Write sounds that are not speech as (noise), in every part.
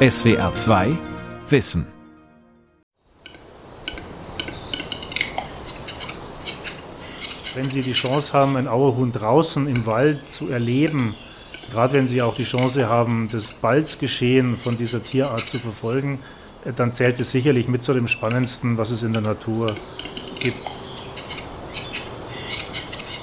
SWR 2 Wissen. Wenn Sie die Chance haben, einen Auerhuhn draußen im Wald zu erleben, gerade wenn Sie auch die Chance haben, das Balzgeschehen von dieser Tierart zu verfolgen, dann zählt es sicherlich mit zu dem Spannendsten, was es in der Natur gibt.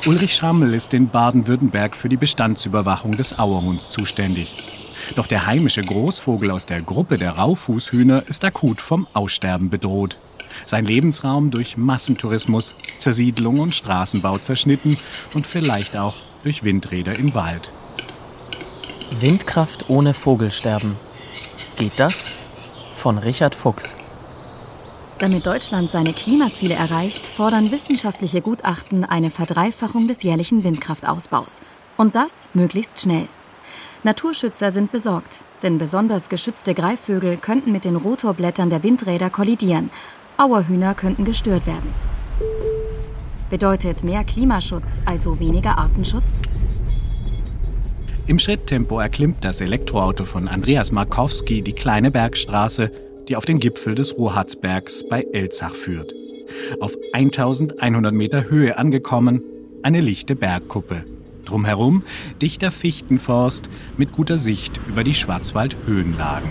Ulrich Schrammel ist in Baden-Württemberg für die Bestandsüberwachung des Auerhuhns zuständig. Doch der heimische Großvogel aus der Gruppe der Raufußhühner ist akut vom Aussterben bedroht. Sein Lebensraum durch Massentourismus, Zersiedlung und Straßenbau zerschnitten und vielleicht auch durch Windräder im Wald. Windkraft ohne Vogelsterben. Geht das? Von Richard Fuchs. Damit Deutschland seine Klimaziele erreicht, fordern wissenschaftliche Gutachten eine Verdreifachung des jährlichen Windkraftausbaus. Und das möglichst schnell. Naturschützer sind besorgt, denn besonders geschützte Greifvögel könnten mit den Rotorblättern der Windräder kollidieren. Auerhühner könnten gestört werden. Bedeutet mehr Klimaschutz also weniger Artenschutz? Im Schritttempo erklimmt das Elektroauto von Andreas Markowski die kleine Bergstraße, die auf den Gipfel des Rohatzbergs bei Elzach führt. Auf 1100 Meter Höhe angekommen, eine lichte Bergkuppe. Drumherum dichter Fichtenforst mit guter Sicht über die Schwarzwaldhöhenlagen.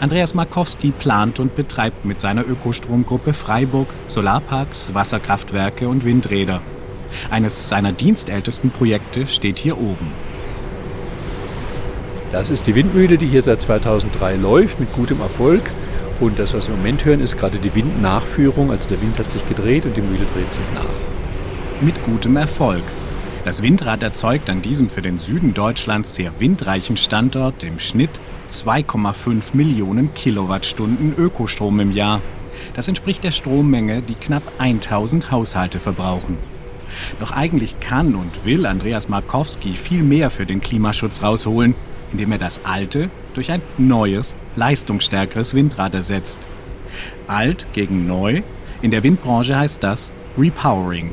Andreas Markowski plant und betreibt mit seiner Ökostromgruppe Freiburg Solarparks, Wasserkraftwerke und Windräder. Eines seiner dienstältesten Projekte steht hier oben. Das ist die Windmühle, die hier seit 2003 läuft, mit gutem Erfolg. Und das, was wir im Moment hören, ist gerade die Windnachführung. Also der Wind hat sich gedreht und die Mühle dreht sich nach mit gutem Erfolg. Das Windrad erzeugt an diesem für den Süden Deutschlands sehr windreichen Standort im Schnitt 2,5 Millionen Kilowattstunden Ökostrom im Jahr. Das entspricht der Strommenge, die knapp 1000 Haushalte verbrauchen. Doch eigentlich kann und will Andreas Markowski viel mehr für den Klimaschutz rausholen, indem er das alte durch ein neues, leistungsstärkeres Windrad ersetzt. Alt gegen neu, in der Windbranche heißt das Repowering.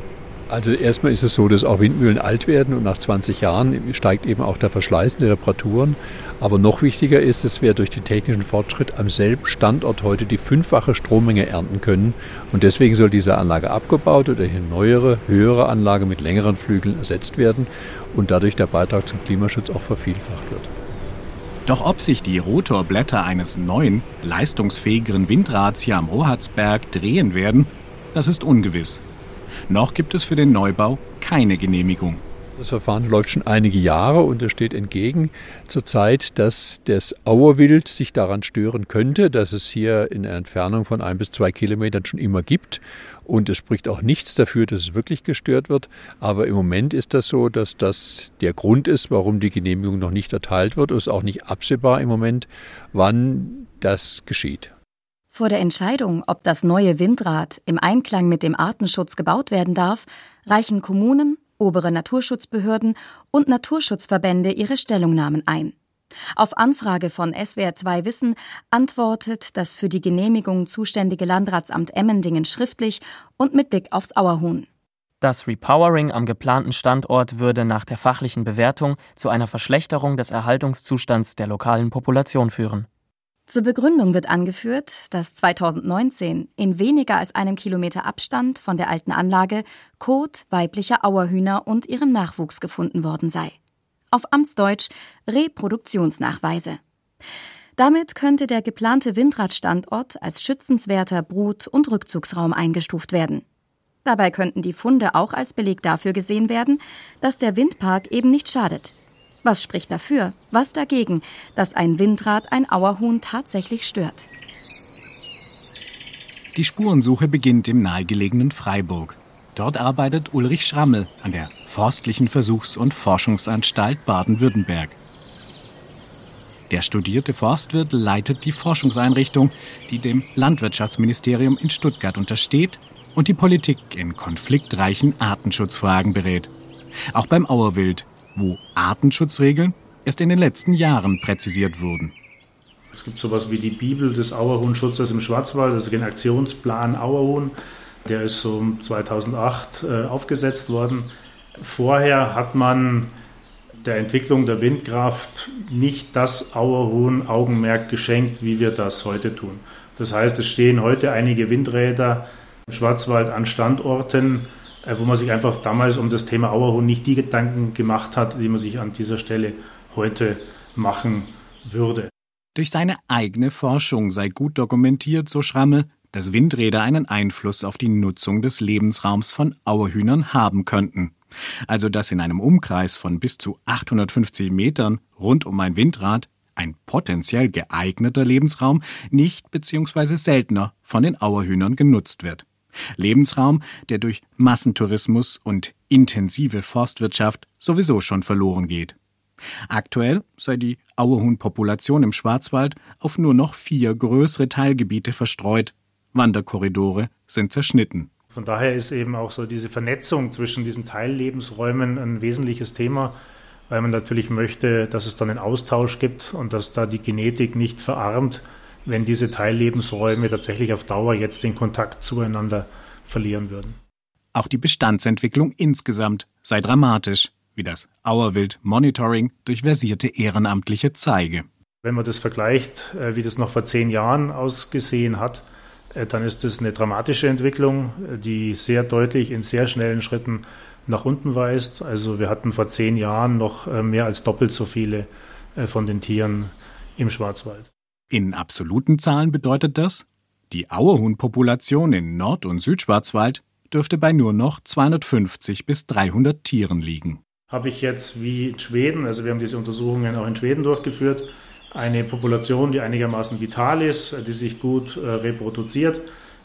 Also erstmal ist es so, dass auch Windmühlen alt werden und nach 20 Jahren steigt eben auch der Verschleiß den Reparaturen. Aber noch wichtiger ist, dass wir durch den technischen Fortschritt am selben Standort heute die fünffache Strommenge ernten können. Und deswegen soll diese Anlage abgebaut oder eine neuere, höhere Anlage mit längeren Flügeln ersetzt werden und dadurch der Beitrag zum Klimaschutz auch vervielfacht wird. Doch ob sich die Rotorblätter eines neuen, leistungsfähigeren Windrads hier am Rohatzberg drehen werden, das ist ungewiss. Noch gibt es für den Neubau keine Genehmigung. Das Verfahren läuft schon einige Jahre und es steht entgegen zurzeit, dass das Auerwild sich daran stören könnte, dass es hier in Entfernung von ein bis zwei Kilometern schon immer gibt. Und es spricht auch nichts dafür, dass es wirklich gestört wird. Aber im Moment ist das so, dass das der Grund ist, warum die Genehmigung noch nicht erteilt wird. Es ist auch nicht absehbar im Moment, wann das geschieht. Vor der Entscheidung, ob das neue Windrad im Einklang mit dem Artenschutz gebaut werden darf, reichen Kommunen, obere Naturschutzbehörden und Naturschutzverbände ihre Stellungnahmen ein. Auf Anfrage von SWR2 Wissen antwortet das für die Genehmigung zuständige Landratsamt Emmendingen schriftlich und mit Blick aufs Auerhuhn. Das Repowering am geplanten Standort würde nach der fachlichen Bewertung zu einer Verschlechterung des Erhaltungszustands der lokalen Population führen. Zur Begründung wird angeführt, dass 2019 in weniger als einem Kilometer Abstand von der alten Anlage Kot weiblicher Auerhühner und ihrem Nachwuchs gefunden worden sei. Auf Amtsdeutsch Reproduktionsnachweise. Damit könnte der geplante Windradstandort als schützenswerter Brut- und Rückzugsraum eingestuft werden. Dabei könnten die Funde auch als Beleg dafür gesehen werden, dass der Windpark eben nicht schadet, was spricht dafür, was dagegen, dass ein Windrad ein Auerhuhn tatsächlich stört? Die Spurensuche beginnt im nahegelegenen Freiburg. Dort arbeitet Ulrich Schrammel an der Forstlichen Versuchs- und Forschungsanstalt Baden-Württemberg. Der studierte Forstwirt leitet die Forschungseinrichtung, die dem Landwirtschaftsministerium in Stuttgart untersteht und die Politik in konfliktreichen Artenschutzfragen berät. Auch beim Auerwild wo Artenschutzregeln erst in den letzten Jahren präzisiert wurden. Es gibt sowas wie die Bibel des Auerhuhnschutzes im Schwarzwald, also den Aktionsplan Auerhuhn. Der ist so 2008 äh, aufgesetzt worden. Vorher hat man der Entwicklung der Windkraft nicht das auerhohen Augenmerk geschenkt, wie wir das heute tun. Das heißt, es stehen heute einige Windräder im Schwarzwald an Standorten, wo man sich einfach damals um das Thema Auerhuhn nicht die Gedanken gemacht hat, die man sich an dieser Stelle heute machen würde. Durch seine eigene Forschung sei gut dokumentiert, so Schrammel, dass Windräder einen Einfluss auf die Nutzung des Lebensraums von Auerhühnern haben könnten. Also dass in einem Umkreis von bis zu 850 Metern rund um ein Windrad ein potenziell geeigneter Lebensraum nicht bzw. seltener von den Auerhühnern genutzt wird. Lebensraum, der durch Massentourismus und intensive Forstwirtschaft sowieso schon verloren geht. Aktuell sei die Auerhuhnpopulation im Schwarzwald auf nur noch vier größere Teilgebiete verstreut. Wanderkorridore sind zerschnitten. Von daher ist eben auch so diese Vernetzung zwischen diesen Teillebensräumen ein wesentliches Thema, weil man natürlich möchte, dass es dann einen Austausch gibt und dass da die Genetik nicht verarmt, wenn diese Teillebensräume tatsächlich auf Dauer jetzt den Kontakt zueinander verlieren würden. Auch die Bestandsentwicklung insgesamt sei dramatisch wie das Auerwild Monitoring durch versierte Ehrenamtliche zeige. Wenn man das vergleicht, äh, wie das noch vor zehn Jahren ausgesehen hat, äh, dann ist das eine dramatische Entwicklung, äh, die sehr deutlich in sehr schnellen Schritten nach unten weist. Also wir hatten vor zehn Jahren noch mehr als doppelt so viele von den Tieren im Schwarzwald. In absoluten Zahlen bedeutet das, die Auerhuhnpopulation in Nord- und Südschwarzwald dürfte bei nur noch 250 bis 300 Tieren liegen habe ich jetzt wie in Schweden, also wir haben diese Untersuchungen auch in Schweden durchgeführt, eine Population, die einigermaßen vital ist, die sich gut äh, reproduziert,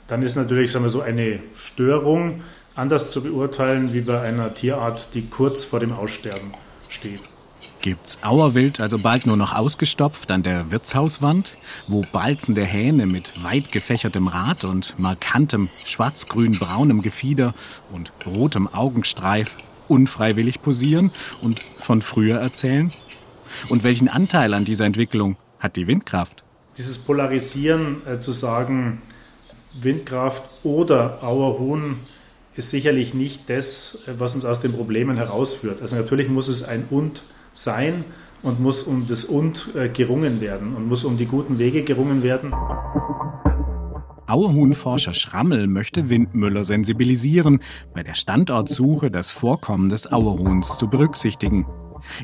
dann ist natürlich sagen wir so eine Störung anders zu beurteilen wie bei einer Tierart, die kurz vor dem Aussterben steht. Gibt's Auerwild also bald nur noch ausgestopft an der Wirtshauswand, wo balzende Hähne mit weit gefächertem Rad und markantem schwarz-grün-braunem Gefieder und rotem Augenstreif unfreiwillig posieren und von früher erzählen? Und welchen Anteil an dieser Entwicklung hat die Windkraft? Dieses Polarisieren äh, zu sagen, Windkraft oder Auerhuhn ist sicherlich nicht das, äh, was uns aus den Problemen herausführt. Also natürlich muss es ein Und sein und muss um das Und äh, gerungen werden und muss um die guten Wege gerungen werden. Auerhuhnforscher Schrammel möchte Windmüller sensibilisieren, bei der Standortsuche das Vorkommen des Auerhuhns zu berücksichtigen.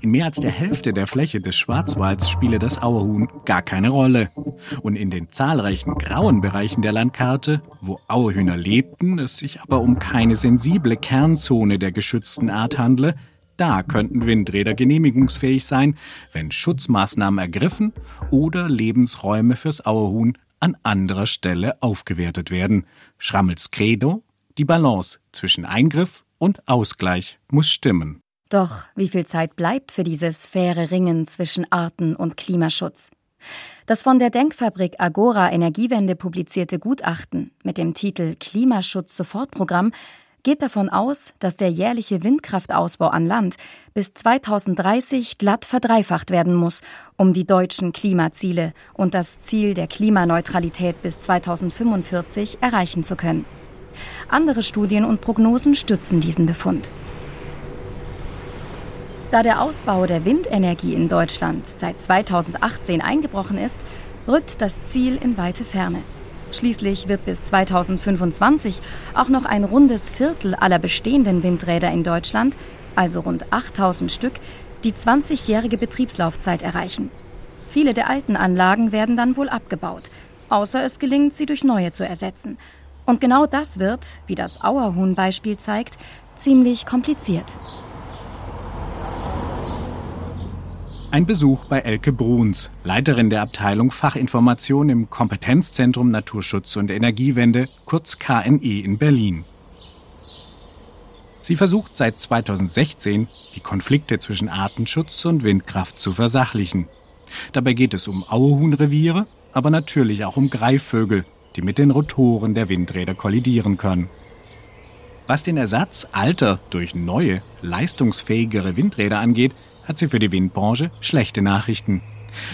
In mehr als der Hälfte der Fläche des Schwarzwalds spiele das Auerhuhn gar keine Rolle. Und in den zahlreichen grauen Bereichen der Landkarte, wo Auerhühner lebten, es sich aber um keine sensible Kernzone der geschützten Art handle, da könnten Windräder genehmigungsfähig sein, wenn Schutzmaßnahmen ergriffen oder Lebensräume fürs Auerhuhn an anderer Stelle aufgewertet werden. Schrammels Credo, die Balance zwischen Eingriff und Ausgleich muss stimmen. Doch wie viel Zeit bleibt für dieses faire Ringen zwischen Arten und Klimaschutz? Das von der Denkfabrik Agora Energiewende publizierte Gutachten mit dem Titel Klimaschutz Sofortprogramm geht davon aus, dass der jährliche Windkraftausbau an Land bis 2030 glatt verdreifacht werden muss, um die deutschen Klimaziele und das Ziel der Klimaneutralität bis 2045 erreichen zu können. Andere Studien und Prognosen stützen diesen Befund. Da der Ausbau der Windenergie in Deutschland seit 2018 eingebrochen ist, rückt das Ziel in weite Ferne. Schließlich wird bis 2025 auch noch ein rundes Viertel aller bestehenden Windräder in Deutschland, also rund 8000 Stück, die 20-jährige Betriebslaufzeit erreichen. Viele der alten Anlagen werden dann wohl abgebaut, außer es gelingt, sie durch neue zu ersetzen. Und genau das wird, wie das Auerhuhn-Beispiel zeigt, ziemlich kompliziert. Ein Besuch bei Elke Bruns, Leiterin der Abteilung Fachinformation im Kompetenzzentrum Naturschutz und Energiewende, kurz KNE in Berlin. Sie versucht seit 2016, die Konflikte zwischen Artenschutz und Windkraft zu versachlichen. Dabei geht es um Auerhuhnreviere, aber natürlich auch um Greifvögel, die mit den Rotoren der Windräder kollidieren können. Was den Ersatz alter durch neue, leistungsfähigere Windräder angeht, hat sie für die Windbranche schlechte Nachrichten.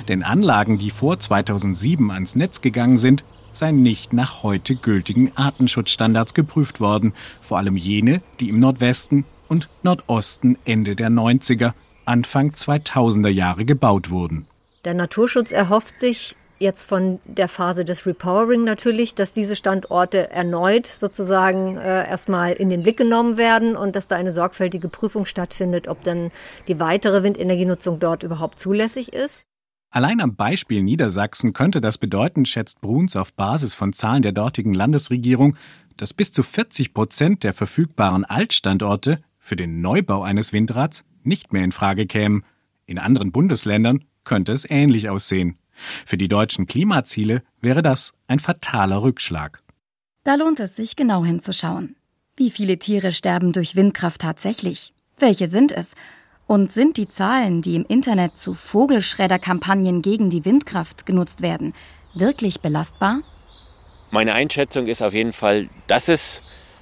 Denn Anlagen, die vor 2007 ans Netz gegangen sind, seien nicht nach heute gültigen Artenschutzstandards geprüft worden, vor allem jene, die im Nordwesten und Nordosten Ende der 90er, Anfang 2000er Jahre gebaut wurden. Der Naturschutz erhofft sich jetzt von der Phase des Repowering natürlich, dass diese Standorte erneut sozusagen äh, erstmal in den Blick genommen werden und dass da eine sorgfältige Prüfung stattfindet, ob dann die weitere Windenergienutzung dort überhaupt zulässig ist. Allein am Beispiel Niedersachsen könnte das bedeuten, schätzt Bruns auf Basis von Zahlen der dortigen Landesregierung, dass bis zu 40 Prozent der verfügbaren Altstandorte für den Neubau eines Windrads nicht mehr in Frage kämen. In anderen Bundesländern könnte es ähnlich aussehen. Für die deutschen Klimaziele wäre das ein fataler Rückschlag. Da lohnt es sich genau hinzuschauen. Wie viele Tiere sterben durch Windkraft tatsächlich? Welche sind es? Und sind die Zahlen, die im Internet zu Vogelschredderkampagnen gegen die Windkraft genutzt werden, wirklich belastbar? Meine Einschätzung ist auf jeden Fall, dass es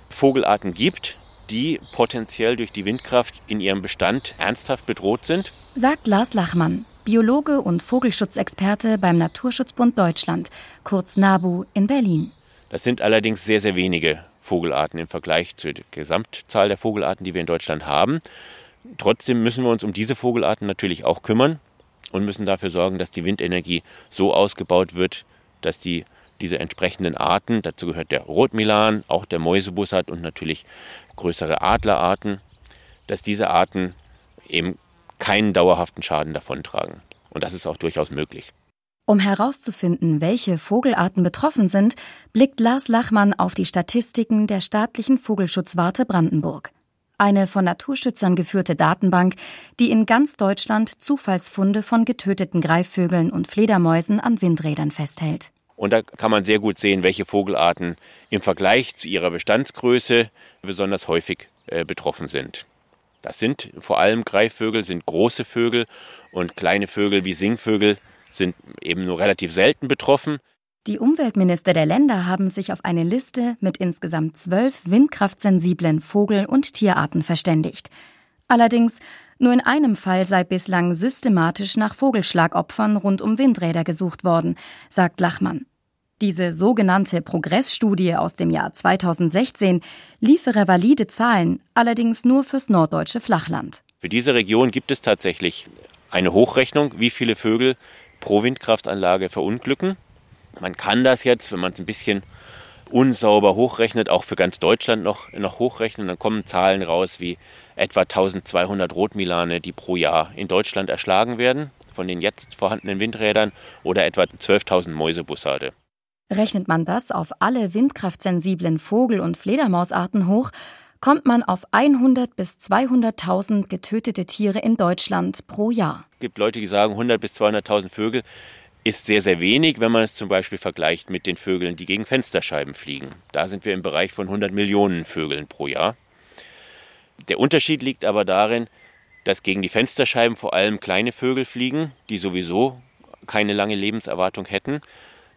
Vogelarten gibt, die potenziell durch die Windkraft in ihrem Bestand ernsthaft bedroht sind. Sagt Lars Lachmann, Biologe und Vogelschutzexperte beim Naturschutzbund Deutschland, kurz NABU in Berlin. Das sind allerdings sehr, sehr wenige Vogelarten im Vergleich zur Gesamtzahl der Vogelarten, die wir in Deutschland haben. Trotzdem müssen wir uns um diese Vogelarten natürlich auch kümmern und müssen dafür sorgen, dass die Windenergie so ausgebaut wird, dass die diese entsprechenden Arten, dazu gehört der Rotmilan, auch der Mäusebussard und natürlich größere Adlerarten, dass diese Arten eben keinen dauerhaften Schaden davontragen. Und das ist auch durchaus möglich. Um herauszufinden, welche Vogelarten betroffen sind, blickt Lars Lachmann auf die Statistiken der staatlichen Vogelschutzwarte Brandenburg. Eine von Naturschützern geführte Datenbank, die in ganz Deutschland Zufallsfunde von getöteten Greifvögeln und Fledermäusen an Windrädern festhält. Und da kann man sehr gut sehen, welche Vogelarten im Vergleich zu ihrer Bestandsgröße besonders häufig äh, betroffen sind. Das sind vor allem Greifvögel, sind große Vögel und kleine Vögel wie Singvögel sind eben nur relativ selten betroffen. Die Umweltminister der Länder haben sich auf eine Liste mit insgesamt zwölf windkraftsensiblen Vogel- und Tierarten verständigt. Allerdings nur in einem Fall sei bislang systematisch nach Vogelschlagopfern rund um Windräder gesucht worden, sagt Lachmann. Diese sogenannte Progressstudie aus dem Jahr 2016 liefere valide Zahlen, allerdings nur fürs norddeutsche Flachland. Für diese Region gibt es tatsächlich eine Hochrechnung, wie viele Vögel pro Windkraftanlage verunglücken. Man kann das jetzt, wenn man es ein bisschen unsauber hochrechnet, auch für ganz Deutschland noch, noch hochrechnen. Dann kommen Zahlen raus wie etwa 1200 Rotmilane, die pro Jahr in Deutschland erschlagen werden von den jetzt vorhandenen Windrädern oder etwa 12.000 Mäusebussarde. Rechnet man das auf alle windkraftsensiblen Vogel- und Fledermausarten hoch, kommt man auf 100 bis 200.000 getötete Tiere in Deutschland pro Jahr. Es gibt Leute, die sagen, 100 bis 200.000 Vögel ist sehr, sehr wenig, wenn man es zum Beispiel vergleicht mit den Vögeln, die gegen Fensterscheiben fliegen. Da sind wir im Bereich von 100 Millionen Vögeln pro Jahr. Der Unterschied liegt aber darin, dass gegen die Fensterscheiben vor allem kleine Vögel fliegen, die sowieso keine lange Lebenserwartung hätten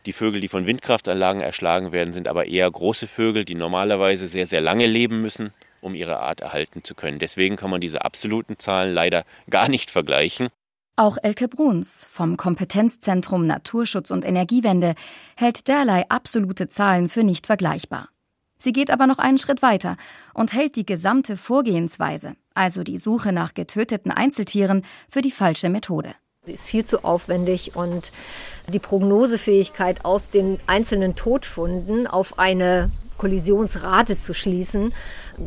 die Vögel, die von Windkraftanlagen erschlagen werden, sind aber eher große Vögel, die normalerweise sehr, sehr lange leben müssen, um ihre Art erhalten zu können. Deswegen kann man diese absoluten Zahlen leider (laughs) gar nicht vergleichen. Auch Elke Bruns vom Kompetenzzentrum Naturschutz und Energiewende hält derlei absolute Zahlen für nicht vergleichbar. Sie geht aber noch einen Schritt weiter und hält die gesamte Vorgehensweise, also die Suche nach getöteten Einzeltieren, für die falsche Methode. Sie ist viel zu aufwendig und die Prognosefähigkeit aus den einzelnen Todfunden auf eine Kollisionsrate zu schließen.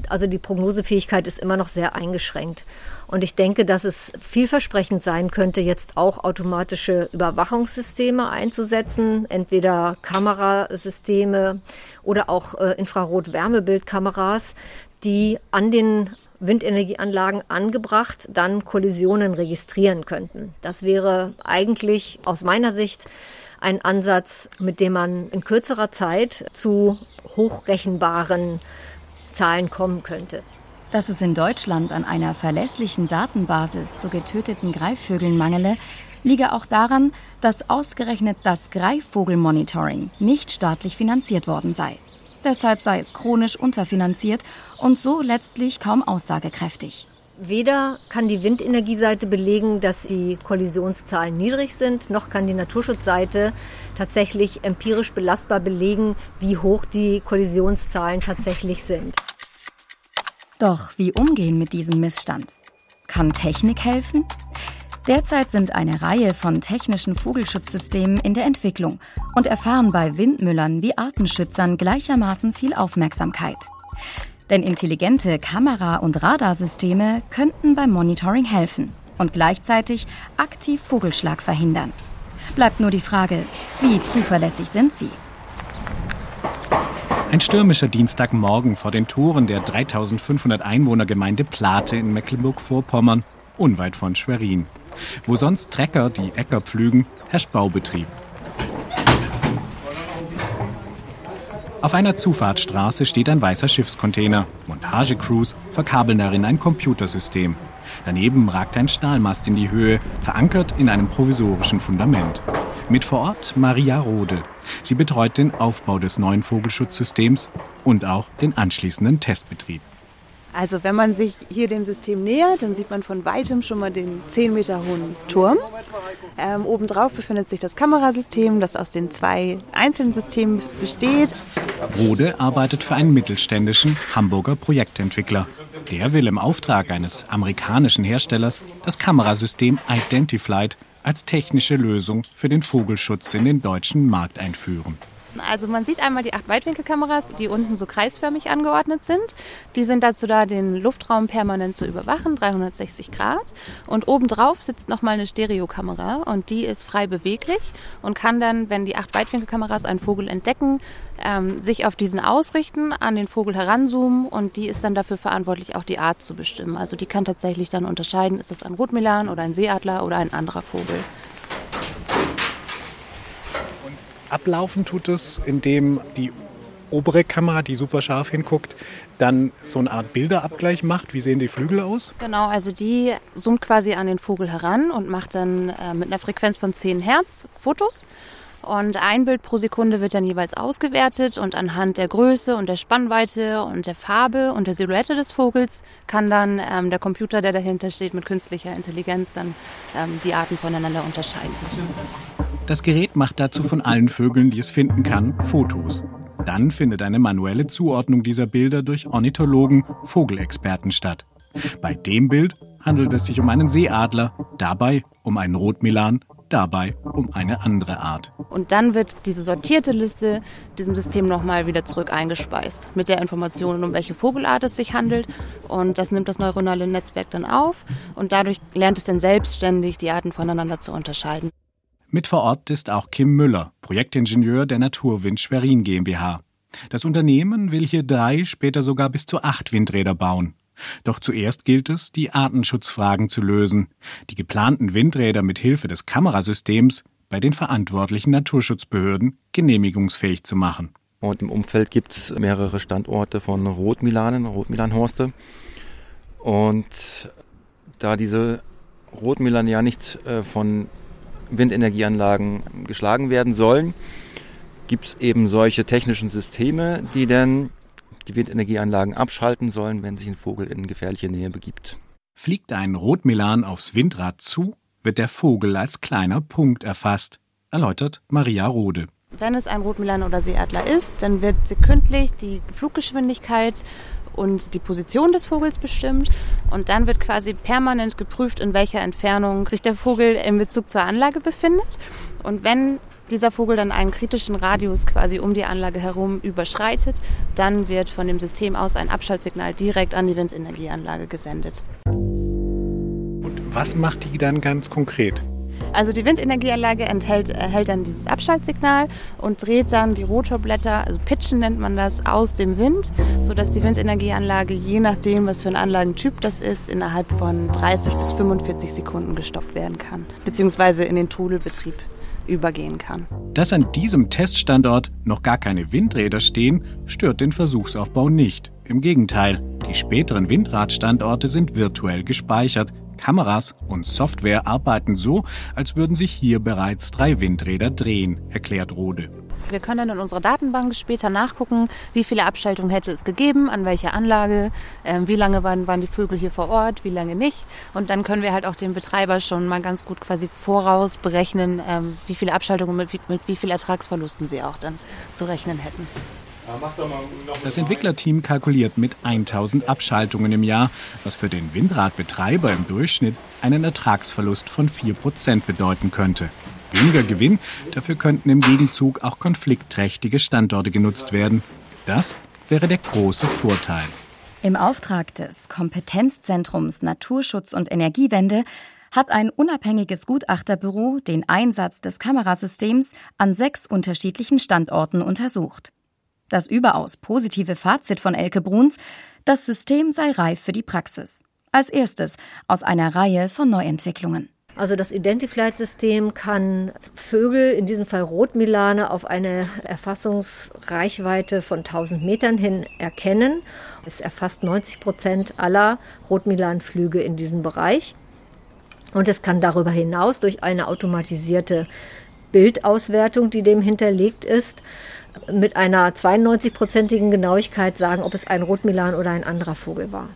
Also die Prognosefähigkeit ist immer noch sehr eingeschränkt. Und ich denke, dass es vielversprechend sein könnte, jetzt auch automatische Überwachungssysteme einzusetzen, entweder Kamerasysteme oder auch äh, Infrarot-Wärmebildkameras, die an den Windenergieanlagen angebracht dann Kollisionen registrieren könnten. Das wäre eigentlich aus meiner Sicht ein Ansatz, mit dem man in kürzerer Zeit zu hochrechenbaren Zahlen kommen könnte. Dass es in Deutschland an einer verlässlichen Datenbasis zu getöteten Greifvögeln mangele, liege auch daran, dass ausgerechnet das Greifvogelmonitoring nicht staatlich finanziert worden sei. Deshalb sei es chronisch unterfinanziert und so letztlich kaum aussagekräftig. Weder kann die Windenergieseite belegen, dass die Kollisionszahlen niedrig sind, noch kann die Naturschutzseite tatsächlich empirisch belastbar belegen, wie hoch die Kollisionszahlen tatsächlich sind. Doch wie umgehen mit diesem Missstand? Kann Technik helfen? Derzeit sind eine Reihe von technischen Vogelschutzsystemen in der Entwicklung und erfahren bei Windmüllern wie Artenschützern gleichermaßen viel Aufmerksamkeit. Denn intelligente Kamera- und Radarsysteme könnten beim Monitoring helfen und gleichzeitig aktiv Vogelschlag verhindern. Bleibt nur die Frage, wie zuverlässig sind sie? Ein stürmischer Dienstagmorgen vor den Toren der 3500 Einwohnergemeinde Plate in Mecklenburg-Vorpommern, unweit von Schwerin. Wo sonst Trecker die Äcker pflügen, herrscht Baubetrieb. Auf einer Zufahrtsstraße steht ein weißer Schiffscontainer. Montagecrews verkabeln darin ein Computersystem. Daneben ragt ein Stahlmast in die Höhe, verankert in einem provisorischen Fundament. Mit vor Ort Maria Rode. Sie betreut den Aufbau des neuen Vogelschutzsystems und auch den anschließenden Testbetrieb. Also wenn man sich hier dem System nähert, dann sieht man von weitem schon mal den 10 Meter hohen Turm. Ähm, obendrauf befindet sich das Kamerasystem, das aus den zwei einzelnen Systemen besteht. Rode arbeitet für einen mittelständischen Hamburger Projektentwickler. Der will im Auftrag eines amerikanischen Herstellers das Kamerasystem Identified als technische Lösung für den Vogelschutz in den deutschen Markt einführen. Also man sieht einmal die acht Weitwinkelkameras, die unten so kreisförmig angeordnet sind. Die sind dazu da, den Luftraum permanent zu überwachen, 360 Grad. Und obendrauf sitzt nochmal eine Stereokamera und die ist frei beweglich und kann dann, wenn die acht Weitwinkelkameras einen Vogel entdecken, ähm, sich auf diesen ausrichten, an den Vogel heranzoomen und die ist dann dafür verantwortlich, auch die Art zu bestimmen. Also die kann tatsächlich dann unterscheiden, ist das ein Rotmilan oder ein Seeadler oder ein anderer Vogel. Ablaufen tut es, indem die obere Kamera, die super scharf hinguckt, dann so eine Art Bilderabgleich macht. Wie sehen die Flügel aus? Genau, also die zoomt quasi an den Vogel heran und macht dann äh, mit einer Frequenz von 10 Hertz Fotos. Und ein Bild pro Sekunde wird dann jeweils ausgewertet und anhand der Größe und der Spannweite und der Farbe und der Silhouette des Vogels kann dann ähm, der Computer, der dahinter steht, mit künstlicher Intelligenz dann ähm, die Arten voneinander unterscheiden. Das Gerät macht dazu von allen Vögeln, die es finden kann, Fotos. Dann findet eine manuelle Zuordnung dieser Bilder durch Ornithologen, Vogelexperten statt. Bei dem Bild handelt es sich um einen Seeadler, dabei um einen Rotmilan, dabei um eine andere Art. Und dann wird diese sortierte Liste diesem System nochmal wieder zurück eingespeist mit der Information, um welche Vogelart es sich handelt. Und das nimmt das neuronale Netzwerk dann auf und dadurch lernt es dann selbstständig, die Arten voneinander zu unterscheiden. Mit vor Ort ist auch Kim Müller, Projektingenieur der Naturwind Schwerin GmbH. Das Unternehmen will hier drei, später sogar bis zu acht Windräder bauen. Doch zuerst gilt es, die Artenschutzfragen zu lösen, die geplanten Windräder mit Hilfe des Kamerasystems bei den verantwortlichen Naturschutzbehörden genehmigungsfähig zu machen. Und im Umfeld gibt es mehrere Standorte von Rotmilanen, Rotmilanhorste. Und da diese Rotmilan ja nicht äh, von Windenergieanlagen geschlagen werden sollen, gibt es eben solche technischen Systeme, die dann die Windenergieanlagen abschalten sollen, wenn sich ein Vogel in gefährliche Nähe begibt. Fliegt ein Rotmilan aufs Windrad zu, wird der Vogel als kleiner Punkt erfasst, erläutert Maria Rode. Wenn es ein Rotmilan oder Seeadler ist, dann wird sekündlich die Fluggeschwindigkeit und die Position des Vogels bestimmt. Und dann wird quasi permanent geprüft, in welcher Entfernung sich der Vogel in Bezug zur Anlage befindet. Und wenn dieser Vogel dann einen kritischen Radius quasi um die Anlage herum überschreitet, dann wird von dem System aus ein Abschaltsignal direkt an die Windenergieanlage gesendet. Und was macht die dann ganz konkret? Also die Windenergieanlage enthält, erhält dann dieses Abschaltsignal und dreht dann die Rotorblätter, also Pitchen nennt man das, aus dem Wind, sodass die Windenergieanlage, je nachdem, was für ein Anlagentyp das ist, innerhalb von 30 bis 45 Sekunden gestoppt werden kann, beziehungsweise in den Trudelbetrieb übergehen kann. Dass an diesem Teststandort noch gar keine Windräder stehen, stört den Versuchsaufbau nicht. Im Gegenteil, die späteren Windradstandorte sind virtuell gespeichert, Kameras und Software arbeiten so, als würden sich hier bereits drei Windräder drehen, erklärt Rode. Wir können dann in unserer Datenbank später nachgucken, wie viele Abschaltungen hätte es gegeben, an welcher Anlage, äh, wie lange waren, waren die Vögel hier vor Ort, wie lange nicht. Und dann können wir halt auch den Betreiber schon mal ganz gut quasi voraus berechnen, ähm, wie viele Abschaltungen mit, mit wie viel Ertragsverlusten sie auch dann zu rechnen hätten. Das Entwicklerteam kalkuliert mit 1000 Abschaltungen im Jahr, was für den Windradbetreiber im Durchschnitt einen Ertragsverlust von 4% bedeuten könnte. Weniger Gewinn, dafür könnten im Gegenzug auch konfliktträchtige Standorte genutzt werden. Das wäre der große Vorteil. Im Auftrag des Kompetenzzentrums Naturschutz und Energiewende hat ein unabhängiges Gutachterbüro den Einsatz des Kamerasystems an sechs unterschiedlichen Standorten untersucht. Das überaus positive Fazit von Elke Bruns, das System sei reif für die Praxis. Als erstes aus einer Reihe von Neuentwicklungen. Also das Identiflight-System kann Vögel, in diesem Fall Rotmilane, auf eine Erfassungsreichweite von 1000 Metern hin erkennen. Es erfasst 90 Prozent aller Rotmilanflüge in diesem Bereich. Und es kann darüber hinaus durch eine automatisierte Bildauswertung, die dem hinterlegt ist, mit einer 92-prozentigen Genauigkeit sagen, ob es ein Rotmilan oder ein anderer Vogel war.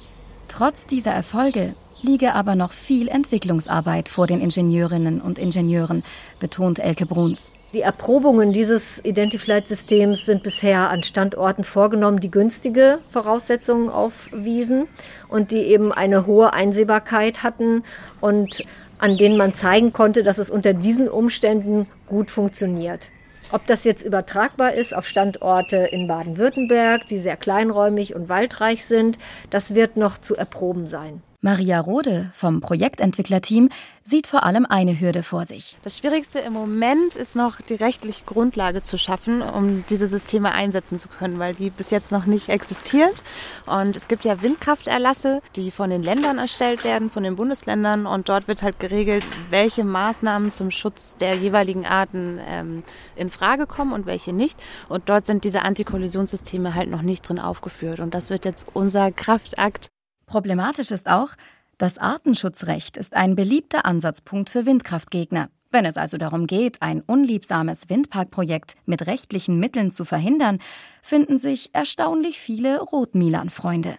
Trotz dieser Erfolge liege aber noch viel Entwicklungsarbeit vor den Ingenieurinnen und Ingenieuren, betont Elke Bruns. Die Erprobungen dieses Identiflight-Systems sind bisher an Standorten vorgenommen, die günstige Voraussetzungen aufwiesen und die eben eine hohe Einsehbarkeit hatten und an denen man zeigen konnte, dass es unter diesen Umständen gut funktioniert. Ob das jetzt übertragbar ist auf Standorte in Baden-Württemberg, die sehr kleinräumig und waldreich sind, das wird noch zu erproben sein. Maria Rode vom Projektentwicklerteam sieht vor allem eine Hürde vor sich. Das Schwierigste im Moment ist noch die rechtliche Grundlage zu schaffen, um diese Systeme einsetzen zu können, weil die bis jetzt noch nicht existiert. Und es gibt ja Windkrafterlasse, die von den Ländern erstellt werden, von den Bundesländern. Und dort wird halt geregelt, welche Maßnahmen zum Schutz der jeweiligen Arten ähm, in Frage kommen und welche nicht. Und dort sind diese Antikollisionssysteme halt noch nicht drin aufgeführt. Und das wird jetzt unser Kraftakt Problematisch ist auch, das Artenschutzrecht ist ein beliebter Ansatzpunkt für Windkraftgegner. Wenn es also darum geht, ein unliebsames Windparkprojekt mit rechtlichen Mitteln zu verhindern, finden sich erstaunlich viele Rotmilan-Freunde.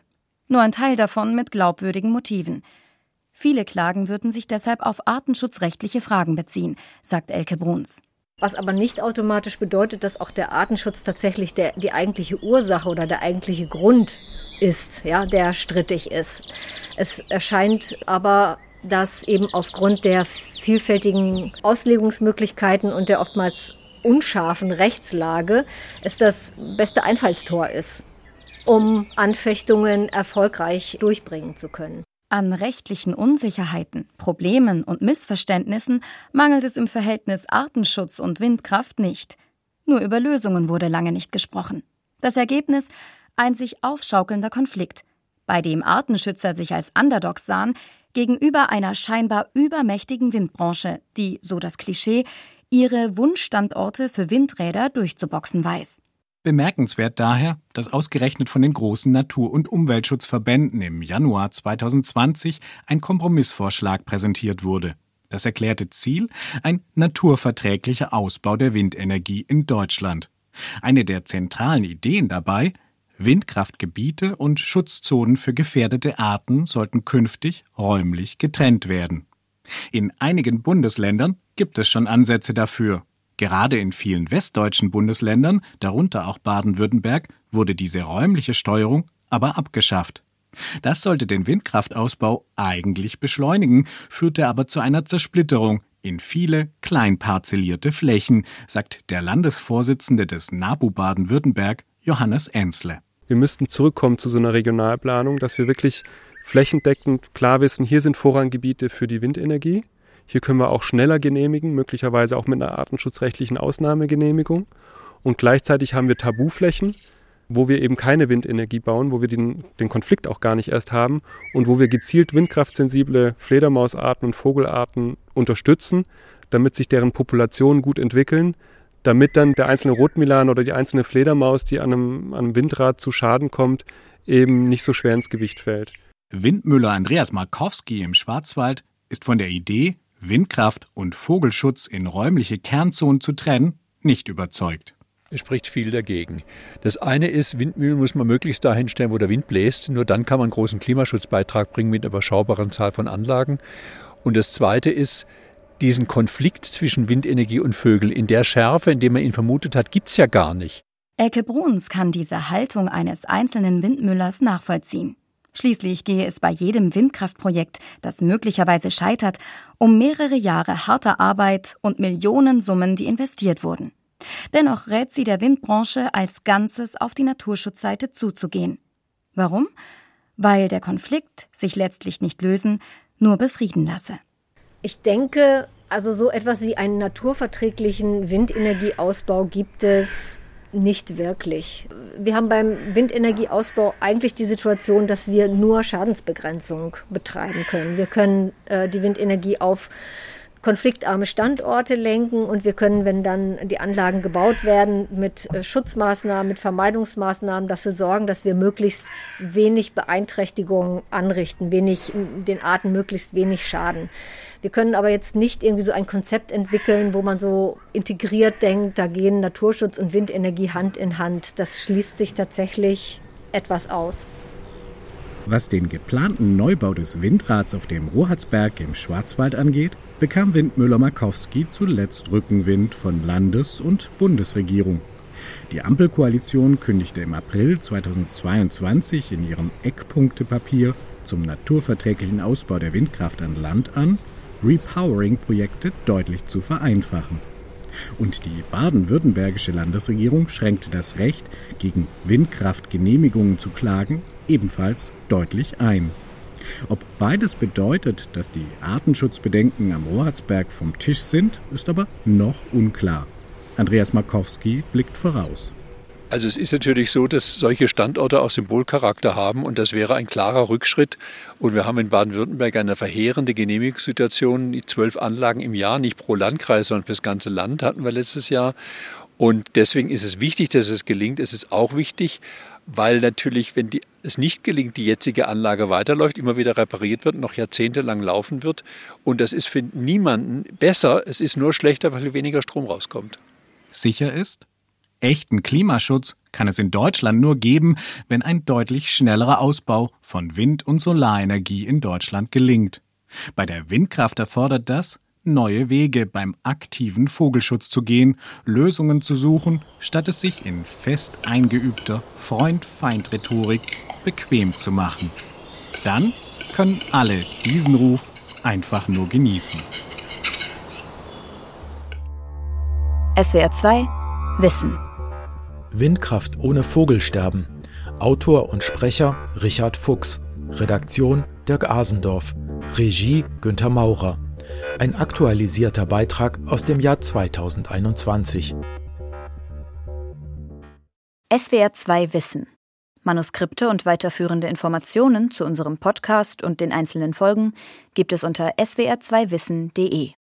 Nur ein Teil davon mit glaubwürdigen Motiven. Viele Klagen würden sich deshalb auf artenschutzrechtliche Fragen beziehen, sagt Elke Bruns. Was aber nicht automatisch bedeutet, dass auch der Artenschutz tatsächlich der, die eigentliche Ursache oder der eigentliche Grund ist, ja, der strittig ist. Es erscheint aber, dass eben aufgrund der vielfältigen Auslegungsmöglichkeiten und der oftmals unscharfen Rechtslage es das beste Einfallstor ist, um Anfechtungen erfolgreich durchbringen zu können. An rechtlichen Unsicherheiten, Problemen und Missverständnissen mangelt es im Verhältnis Artenschutz und Windkraft nicht. Nur über Lösungen wurde lange nicht gesprochen. Das Ergebnis ein sich aufschaukelnder Konflikt, bei dem Artenschützer sich als Underdogs sahen gegenüber einer scheinbar übermächtigen Windbranche, die, so das Klischee, ihre Wunschstandorte für Windräder durchzuboxen weiß. Bemerkenswert daher, dass ausgerechnet von den großen Natur- und Umweltschutzverbänden im Januar 2020 ein Kompromissvorschlag präsentiert wurde. Das erklärte Ziel ein naturverträglicher Ausbau der Windenergie in Deutschland. Eine der zentralen Ideen dabei Windkraftgebiete und Schutzzonen für gefährdete Arten sollten künftig räumlich getrennt werden. In einigen Bundesländern gibt es schon Ansätze dafür. Gerade in vielen westdeutschen Bundesländern, darunter auch Baden-Württemberg, wurde diese räumliche Steuerung aber abgeschafft. Das sollte den Windkraftausbau eigentlich beschleunigen, führte aber zu einer Zersplitterung in viele kleinparzellierte Flächen, sagt der Landesvorsitzende des NABU Baden-Württemberg, Johannes Ensle. Wir müssten zurückkommen zu so einer Regionalplanung, dass wir wirklich flächendeckend klar wissen, hier sind Vorranggebiete für die Windenergie hier können wir auch schneller genehmigen, möglicherweise auch mit einer artenschutzrechtlichen Ausnahmegenehmigung. Und gleichzeitig haben wir Tabuflächen, wo wir eben keine Windenergie bauen, wo wir den, den Konflikt auch gar nicht erst haben und wo wir gezielt windkraftsensible Fledermausarten und Vogelarten unterstützen, damit sich deren Populationen gut entwickeln, damit dann der einzelne Rotmilan oder die einzelne Fledermaus, die an einem, an einem Windrad zu Schaden kommt, eben nicht so schwer ins Gewicht fällt. Windmüller Andreas Markowski im Schwarzwald ist von der Idee, Windkraft und Vogelschutz in räumliche Kernzonen zu trennen, nicht überzeugt. Es spricht viel dagegen. Das eine ist, Windmühlen muss man möglichst dahin stellen, wo der Wind bläst. Nur dann kann man einen großen Klimaschutzbeitrag bringen mit einer überschaubaren Zahl von Anlagen. Und das zweite ist, diesen Konflikt zwischen Windenergie und Vögel in der Schärfe, in der man ihn vermutet hat, gibt es ja gar nicht. Elke Bruns kann diese Haltung eines einzelnen Windmüllers nachvollziehen. Schließlich gehe es bei jedem Windkraftprojekt, das möglicherweise scheitert, um mehrere Jahre harter Arbeit und Millionensummen, die investiert wurden. Dennoch rät sie der Windbranche als Ganzes auf die Naturschutzseite zuzugehen. Warum? Weil der Konflikt sich letztlich nicht lösen, nur befrieden lasse. Ich denke, also so etwas wie einen naturverträglichen Windenergieausbau gibt es nicht wirklich. Wir haben beim Windenergieausbau eigentlich die Situation, dass wir nur Schadensbegrenzung betreiben können. Wir können äh, die Windenergie auf konfliktarme Standorte lenken und wir können, wenn dann die Anlagen gebaut werden, mit äh, Schutzmaßnahmen, mit Vermeidungsmaßnahmen dafür sorgen, dass wir möglichst wenig Beeinträchtigungen anrichten, wenig, den Arten möglichst wenig schaden. Wir können aber jetzt nicht irgendwie so ein Konzept entwickeln, wo man so integriert denkt, da gehen Naturschutz und Windenergie Hand in Hand. Das schließt sich tatsächlich etwas aus. Was den geplanten Neubau des Windrads auf dem Rohatzberg im Schwarzwald angeht, bekam Windmüller-Markowski zuletzt Rückenwind von Landes- und Bundesregierung. Die Ampelkoalition kündigte im April 2022 in ihrem Eckpunktepapier zum naturverträglichen Ausbau der Windkraft an Land an, Repowering-Projekte deutlich zu vereinfachen. Und die baden-württembergische Landesregierung schränkte das Recht, gegen Windkraftgenehmigungen zu klagen, ebenfalls deutlich ein. Ob beides bedeutet, dass die Artenschutzbedenken am Rohatzberg vom Tisch sind, ist aber noch unklar. Andreas Markowski blickt voraus. Also es ist natürlich so, dass solche Standorte auch Symbolcharakter haben und das wäre ein klarer Rückschritt. Und wir haben in Baden-Württemberg eine verheerende Genehmigungssituation. Zwölf Anlagen im Jahr, nicht pro Landkreis, sondern fürs ganze Land hatten wir letztes Jahr. Und deswegen ist es wichtig, dass es gelingt. Es ist auch wichtig, weil natürlich, wenn die, es nicht gelingt, die jetzige Anlage weiterläuft, immer wieder repariert wird, noch jahrzehntelang laufen wird. Und das ist für niemanden besser. Es ist nur schlechter, weil weniger Strom rauskommt. Sicher ist, Echten Klimaschutz kann es in Deutschland nur geben, wenn ein deutlich schnellerer Ausbau von Wind- und Solarenergie in Deutschland gelingt. Bei der Windkraft erfordert das, neue Wege beim aktiven Vogelschutz zu gehen, Lösungen zu suchen, statt es sich in fest eingeübter Freund-Feind-Rhetorik bequem zu machen. Dann können alle diesen Ruf einfach nur genießen. SWR 2 Wissen Windkraft ohne Vogelsterben. Autor und Sprecher Richard Fuchs. Redaktion Dirk Asendorf. Regie Günther Maurer. Ein aktualisierter Beitrag aus dem Jahr 2021. SWR 2 Wissen. Manuskripte und weiterführende Informationen zu unserem Podcast und den einzelnen Folgen gibt es unter swr2wissen.de.